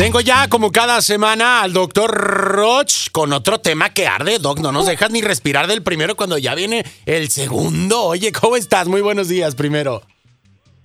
Tengo ya como cada semana al doctor Roch con otro tema que arde, Doc. No nos dejas ni respirar del primero cuando ya viene el segundo. Oye, ¿cómo estás? Muy buenos días primero.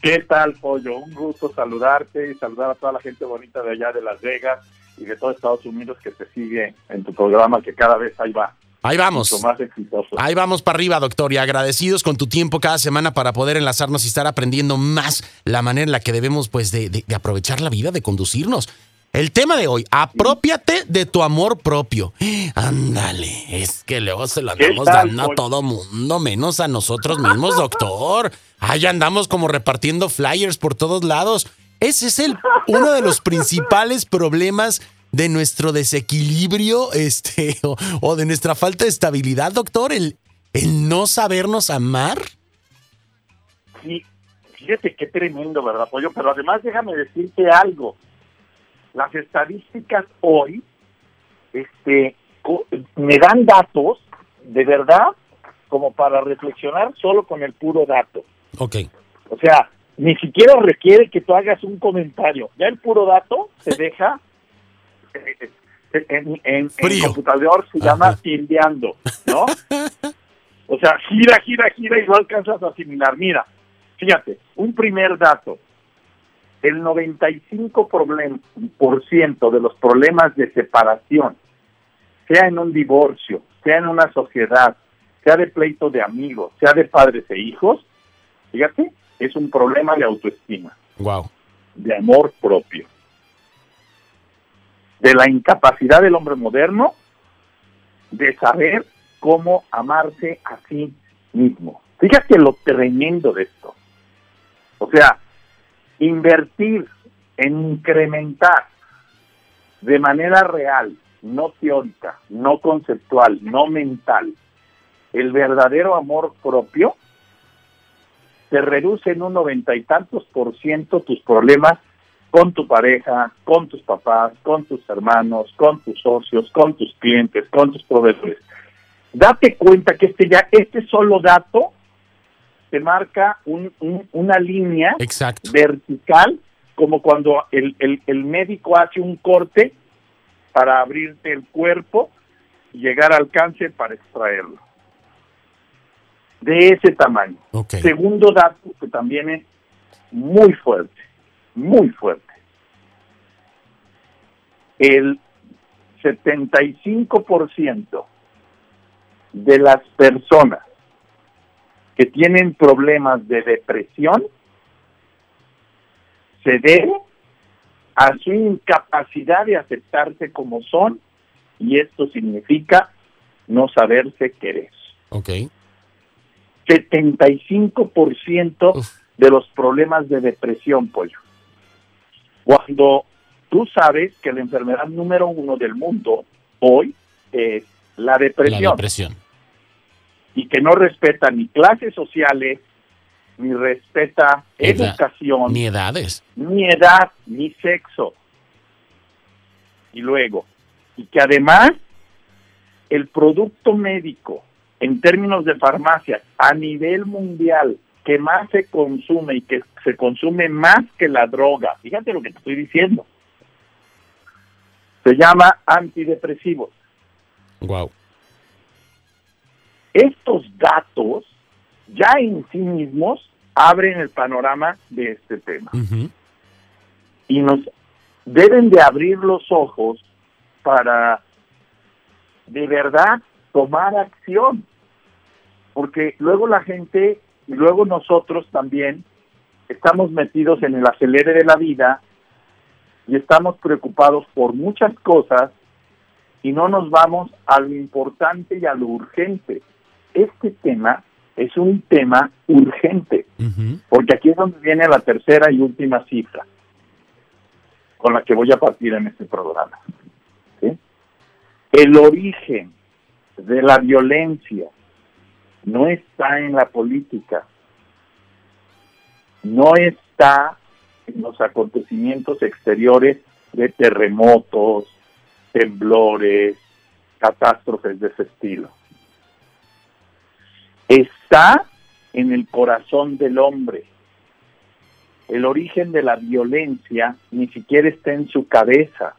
¿Qué tal, Pollo? Un gusto saludarte y saludar a toda la gente bonita de allá de Las Vegas y de todo Estados Unidos que te sigue en tu programa, que cada vez ahí va. Ahí vamos. Mucho más exitoso. Ahí vamos para arriba, doctor, y agradecidos con tu tiempo cada semana para poder enlazarnos y estar aprendiendo más la manera en la que debemos, pues, de, de- de aprovechar la vida, de conducirnos. El tema de hoy, apropiate de tu amor propio. Ándale, es que luego se lo ¿Qué andamos dando a todo mundo, menos a nosotros mismos, doctor. Ahí andamos como repartiendo flyers por todos lados. Ese es el, uno de los principales problemas de nuestro desequilibrio este, o, o de nuestra falta de estabilidad, doctor, el, el no sabernos amar. Sí, fíjate qué tremendo, ¿verdad, Pollo? Pero además déjame decirte algo. Las estadísticas hoy este, me dan datos, de verdad, como para reflexionar solo con el puro dato. Ok. O sea, ni siquiera requiere que tú hagas un comentario. Ya el puro dato se deja eh, eh, en, en, en computador, se llama tildeando, ¿no? O sea, gira, gira, gira y no alcanzas a asimilar. Mira, fíjate, un primer dato. El 95% problem- por ciento de los problemas de separación, sea en un divorcio, sea en una sociedad, sea de pleito de amigos, sea de padres e hijos, fíjate, es un problema de autoestima, Wow. de amor propio, de la incapacidad del hombre moderno de saber cómo amarse a sí mismo. Fíjate lo tremendo de esto. O sea, invertir en incrementar de manera real, no teórica, no conceptual, no mental, el verdadero amor propio, te reduce en un noventa y tantos por ciento tus problemas con tu pareja, con tus papás, con tus hermanos, con tus socios, con tus clientes, con tus proveedores. Date cuenta que este ya, este solo dato marca un- un- una línea Exacto. vertical, como cuando el, el, el médico hace un corte para abrirte el cuerpo y llegar al cáncer para extraerlo. De ese tamaño. Segundo dato que también es muy fuerte, muy fuerte. El 75% de las personas que tienen problemas de depresión se debe a su incapacidad de aceptarse como son y esto significa no saberse querer. Ok. 75% Uf. de los problemas de depresión, pollo. Cuando tú sabes que la enfermedad número uno del mundo hoy es la La depresión depresión. Y que no respeta ni clases sociales, ni respeta Edad. educación, Ni edades. ni edad, ni sexo. Y luego, y que además el producto médico en términos de farmacias a nivel mundial que más se consume y que se consume más que la droga, fíjate lo que te estoy diciendo, se llama antidepresivos. Wow. Estos datos ya en sí mismos abren el panorama de este tema. Y nos deben de abrir los ojos para de verdad tomar acción. Porque luego la gente y luego nosotros también estamos metidos en el acelere de la vida y estamos preocupados por muchas cosas y no nos vamos a lo importante y a lo urgente. Este tema es un tema urgente. Porque aquí es donde viene la tercera y última cifra con la que voy a partir en este programa. ¿sí? El origen de la violencia no está en la política, no está en los acontecimientos exteriores de terremotos, temblores, catástrofes de ese estilo. Está en el corazón del hombre el origen de la violencia ni siquiera está en su cabeza,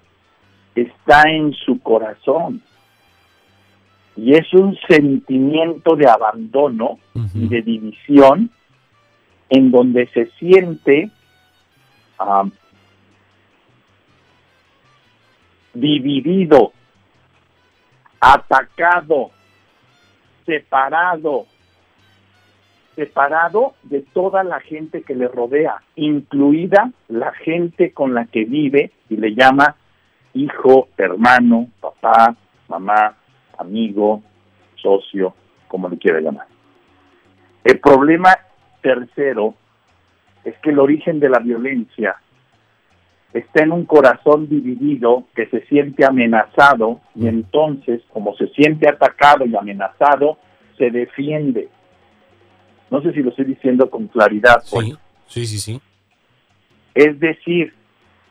está en su corazón. Y es un sentimiento de abandono y de división en donde se siente um, dividido, atacado, separado, separado de toda la gente que le rodea, incluida la gente con la que vive y le llama hijo, hermano, papá, mamá, amigo, socio, como le quiera llamar. El problema tercero es que el origen de la violencia está en un corazón dividido que se siente amenazado y entonces, como se siente atacado y amenazado, se defiende. No sé si lo estoy diciendo con claridad. Sí, sí, sí, sí. Es decir,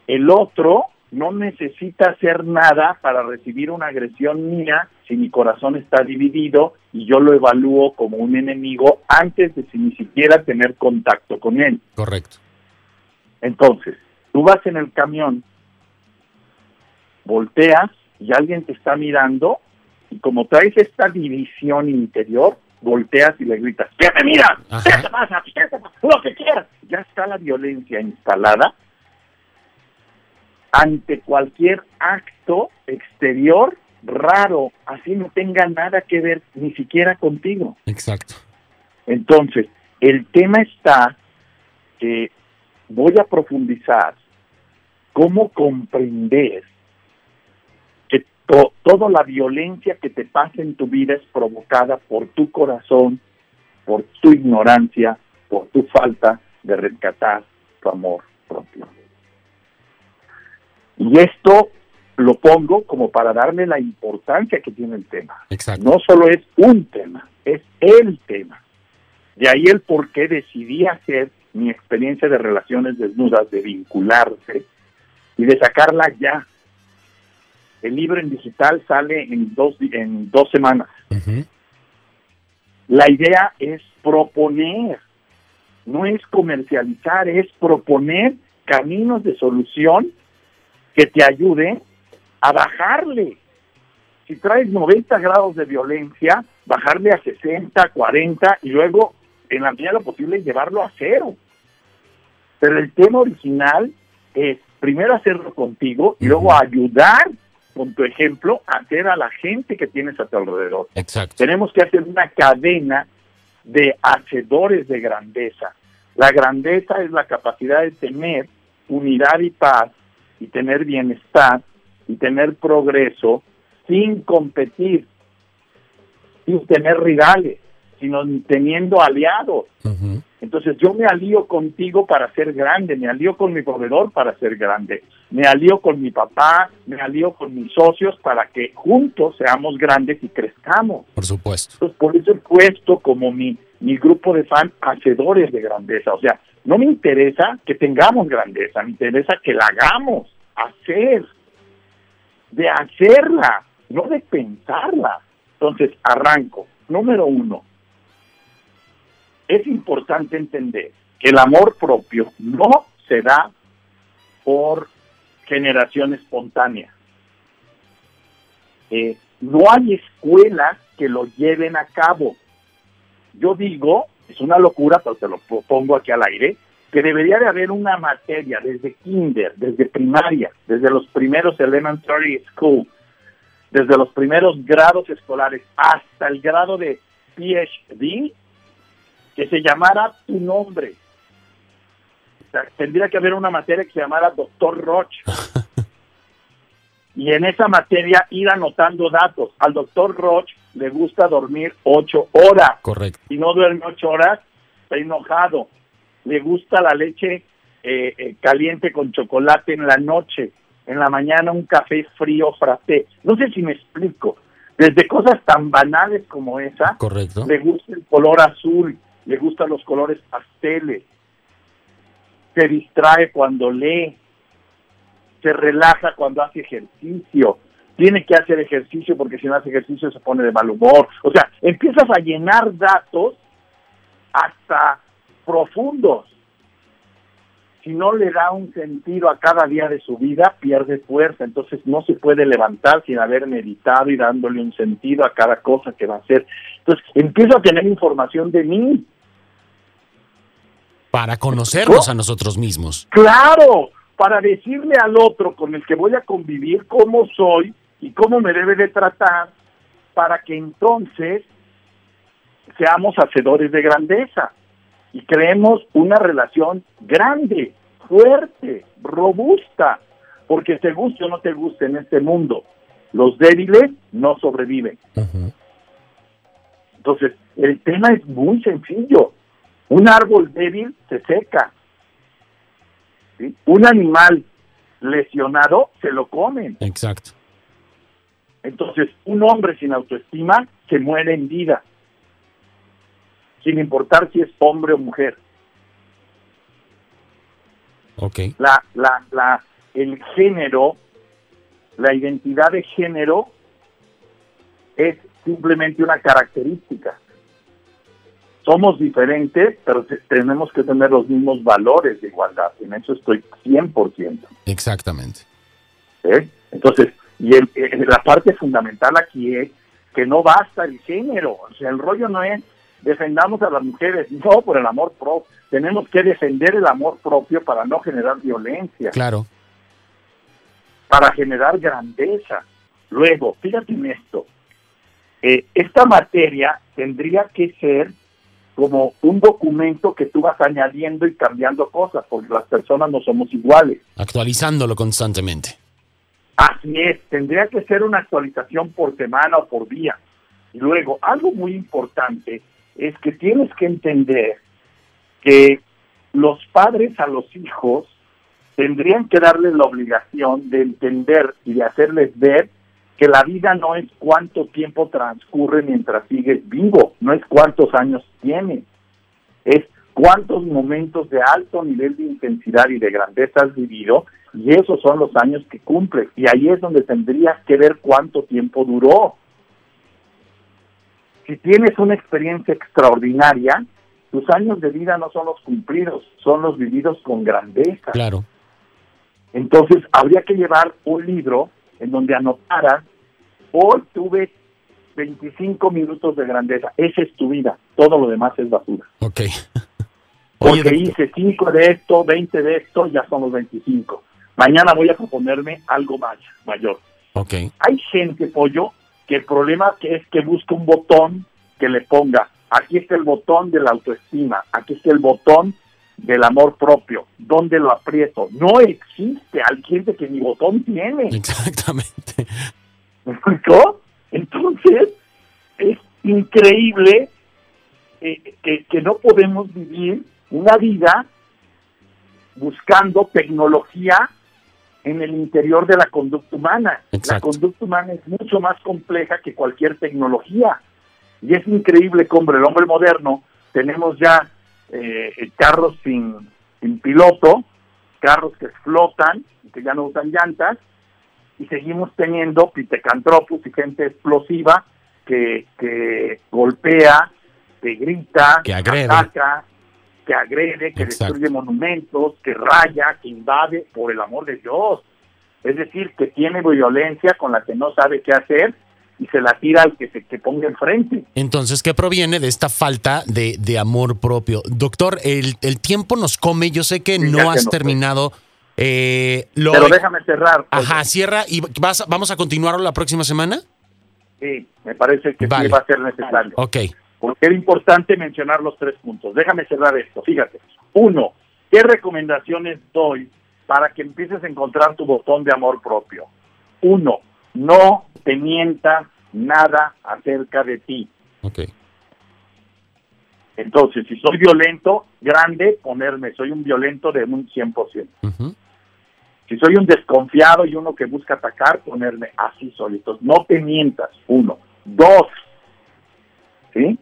el otro no necesita hacer nada para recibir una agresión mía si mi corazón está dividido y yo lo evalúo como un enemigo antes de ni siquiera tener contacto con él. Correcto. Entonces, tú vas en el camión, volteas y alguien te está mirando y como traes esta división interior, volteas y le gritas, ¿qué me miras? ¿Qué te pasa? ¿Qué te pasa? Lo que quieras. Ya está la violencia instalada ante cualquier acto exterior raro, así no tenga nada que ver ni siquiera contigo. Exacto. Entonces, el tema está que voy a profundizar cómo comprender que toda la violencia que te pasa en tu vida es provocada por tu corazón, por tu ignorancia, por tu falta de rescatar tu amor propio. Y esto lo pongo como para darle la importancia que tiene el tema. Exacto. No solo es un tema, es el tema. De ahí el por qué decidí hacer mi experiencia de relaciones desnudas, de vincularse y de sacarla ya. El libro en digital sale en dos, en dos semanas. La idea es proponer, no es comercializar, es proponer caminos de solución que te ayude a bajarle. Si traes 90 grados de violencia, bajarle a 60, 40 y luego, en la medida de lo posible, llevarlo a cero. Pero el tema original es primero hacerlo contigo y luego ayudar con tu ejemplo hacer a la gente que tienes a tu alrededor. Exacto. Tenemos que hacer una cadena de hacedores de grandeza. La grandeza es la capacidad de tener unidad y paz y tener bienestar y tener progreso sin competir, sin tener rivales, sino teniendo aliados. Entonces yo me alío contigo para ser grande, me alío con mi proveedor para ser grande, me alío con mi papá, me alío con mis socios para que juntos seamos grandes y crezcamos. Por supuesto. Entonces por eso he puesto como mi, mi grupo de fans hacedores de grandeza. O sea, no me interesa que tengamos grandeza, me interesa que la hagamos, hacer, de hacerla, no de pensarla. Entonces, arranco. Número uno, es importante entender que el amor propio no se da por generación espontánea. Eh, no hay escuelas que lo lleven a cabo. Yo digo, es una locura, pero te lo pongo aquí al aire, que debería de haber una materia desde kinder, desde primaria, desde los primeros elementary school, desde los primeros grados escolares hasta el grado de PhD, que se llamara tu nombre. O sea, tendría que haber una materia que se llamara Doctor Roche. y en esa materia ir anotando datos. Al doctor Roche le gusta dormir ocho horas. Correcto. Si no duerme ocho horas, está enojado. Le gusta la leche eh, eh, caliente con chocolate en la noche. En la mañana un café frío frappé. No sé si me explico. Desde cosas tan banales como esa, Correcto. le gusta el color azul, le gustan los colores pasteles, se distrae cuando lee, se relaja cuando hace ejercicio, tiene que hacer ejercicio porque si no hace ejercicio se pone de mal humor. O sea, empiezas a llenar datos hasta profundos. si no le da un sentido a cada día de su vida, pierde fuerza. Entonces no se puede levantar sin haber meditado y dándole un sentido a cada cosa que va a hacer. Entonces empiezo a tener información de mí. Para conocernos a nosotros mismos. Claro, para decirle al otro con el que voy a convivir cómo soy y cómo me debe de tratar, para que entonces seamos hacedores de grandeza y creemos una relación grande, fuerte, robusta, porque te guste o no te guste en este mundo, los débiles no sobreviven. Entonces, el tema es muy sencillo. Un árbol débil se seca. Un animal lesionado se lo comen. Exacto. Entonces, un hombre sin autoestima se muere en vida sin importar si es hombre o mujer. Okay. La, la, la, el género, la identidad de género es simplemente una característica. Somos diferentes, pero tenemos que tener los mismos valores de igualdad. En eso estoy 100%. Exactamente. ¿Eh? Entonces, y la parte fundamental aquí es que no basta el género. O sea, el rollo no es defendamos a las mujeres, no por el amor propio. Tenemos que defender el amor propio para no generar violencia. Claro. Para generar grandeza. Luego, fíjate en esto. Eh, esta materia tendría que ser como un documento que tú vas añadiendo y cambiando cosas, porque las personas no somos iguales. Actualizándolo constantemente. Así es, tendría que ser una actualización por semana o por día. Y luego, algo muy importante es que tienes que entender que los padres a los hijos tendrían que darles la obligación de entender y de hacerles ver que la vida no es cuánto tiempo transcurre mientras sigues vivo, no es cuántos años tienes, es cuántos momentos de alto nivel de intensidad y de grandeza has vivido y esos son los años que cumples y ahí es donde tendrías que ver cuánto tiempo duró si tienes una experiencia extraordinaria, tus años de vida no son los cumplidos, son los vividos con grandeza. Claro. Entonces, habría que llevar un libro en donde anotara, hoy tuve 25 minutos de grandeza, esa es tu vida, todo lo demás es basura. Ok. Porque hice 5 de esto, 20 de esto, ya son los 25. Mañana voy a proponerme algo más, mayor. Ok. Hay gente, pollo, que el problema es que busca un botón que le ponga, aquí está el botón de la autoestima, aquí está el botón del amor propio, ¿dónde lo aprieto? No existe alguien que ni botón tiene. Exactamente. ¿Me Entonces, es increíble eh, que, que no podemos vivir una vida buscando tecnología en el interior de la conducta humana. La conducta humana es mucho más compleja que cualquier tecnología. Y es increíble que, hombre, el hombre moderno, tenemos ya eh, carros sin, sin piloto, carros que flotan y que ya no usan llantas, y seguimos teniendo pitecantropus y gente explosiva que, que golpea, que grita, que agrede. ataca, que agrede, que destruye monumentos, que raya, que invade, por el amor de Dios. Es decir, que tiene violencia con la que no sabe qué hacer y se la tira al que se que ponga enfrente. Entonces, ¿qué proviene de esta falta de, de amor propio? Doctor, el, el, tiempo nos come. Yo sé que no has terminado. Eh, lo... Pero déjame cerrar. Ajá, cierra y vas, vamos a continuar la próxima semana. Sí, me parece que sí va a ser necesario. Ok porque era importante mencionar los tres puntos. Déjame cerrar esto. Fíjate. Uno, ¿qué recomendaciones doy para que empieces a encontrar tu botón de amor propio? Uno, no te mienta nada acerca de ti. Ok. Entonces, si soy violento, grande, ponerme, soy un violento de un 100%. Si soy un desconfiado y uno que busca atacar, ponerme así solitos. No te mientas, uno. Dos, ¿sí?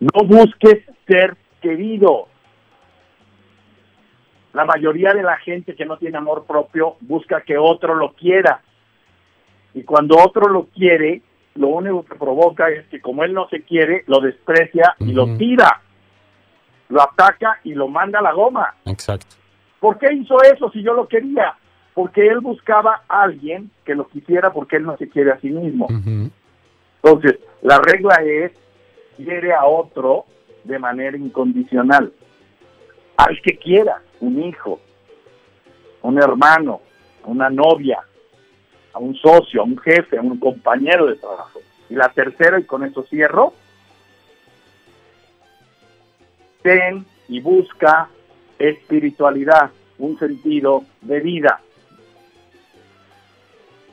No busques ser querido. La mayoría de la gente que no tiene amor propio busca que otro lo quiera. Y cuando otro lo quiere, lo único que provoca es que como él no se quiere, lo desprecia y lo tira. Lo ataca y lo manda a la goma. Exacto. ¿Por qué hizo eso si yo lo quería? Porque él buscaba a alguien que lo quisiera porque él no se quiere a sí mismo. Entonces, la regla es, quiere a otro de manera incondicional. Al que quiera, un hijo, un hermano, una novia, a un socio, a un jefe, a un compañero de trabajo. Y la tercera, y con eso cierro, ten y busca espiritualidad, un sentido de vida.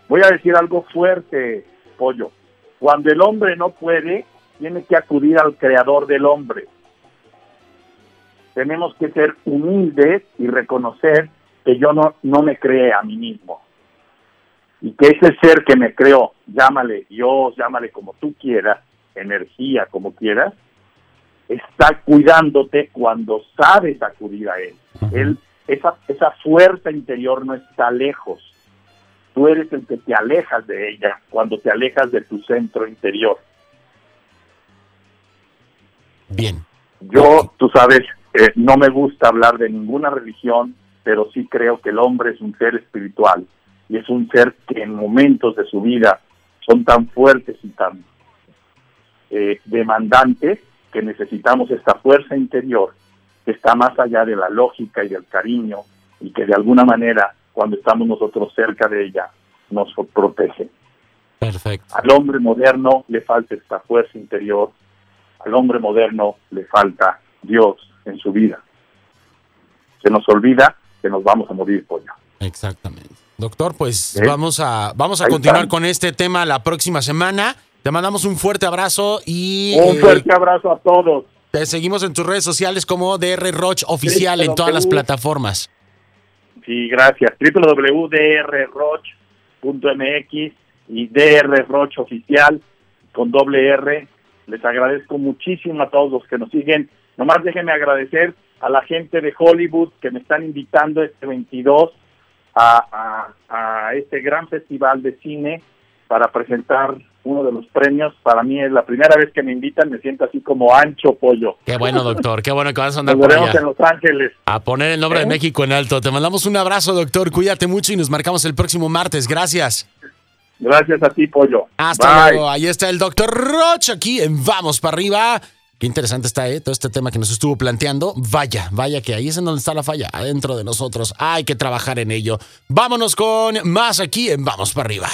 Voy a decir algo fuerte, pollo. Cuando el hombre no puede, tiene que acudir al creador del hombre. Tenemos que ser humildes y reconocer que yo no, no me creé a mí mismo. Y que ese ser que me creó, llámale Dios, llámale como tú quieras, energía, como quieras, está cuidándote cuando sabes acudir a Él. Él esa, esa fuerza interior no está lejos. Tú eres el que te alejas de ella cuando te alejas de tu centro interior. Bien. Yo, tú sabes, eh, no me gusta hablar de ninguna religión, pero sí creo que el hombre es un ser espiritual y es un ser que en momentos de su vida son tan fuertes y tan eh, demandantes que necesitamos esta fuerza interior que está más allá de la lógica y del cariño y que de alguna manera cuando estamos nosotros cerca de ella nos protege. Perfecto. Al hombre moderno le falta esta fuerza interior, al hombre moderno le falta Dios en su vida. Se nos olvida que nos vamos a morir, pollo. Exactamente. Doctor, pues vamos a, vamos a continuar con este tema la próxima semana. Te mandamos un fuerte abrazo y... Un eh, fuerte abrazo a todos. Te seguimos en tus redes sociales como DR Roch Oficial en todas las plataformas. Sí, gracias. www.drroch.mx y DR Roch Oficial con doble R. Les agradezco muchísimo a todos los que nos siguen. Nomás déjenme agradecer a la gente de Hollywood que me están invitando este 22 a, a este gran festival de cine para presentar uno de los premios. Para mí es la primera vez que me invitan, me siento así como ancho pollo. Qué bueno, doctor, qué bueno que vas a andar por allá. en Los Ángeles. A poner el nombre de ¿Eh? México en alto. Te mandamos un abrazo, doctor. Cuídate mucho y nos marcamos el próximo martes. Gracias. Gracias a ti, pollo. Hasta luego. Ahí está el doctor Roche aquí en Vamos para arriba. Qué interesante está ¿eh? todo este tema que nos estuvo planteando. Vaya, vaya que ahí es en donde está la falla, adentro de nosotros. Hay que trabajar en ello. Vámonos con más aquí en Vamos para arriba.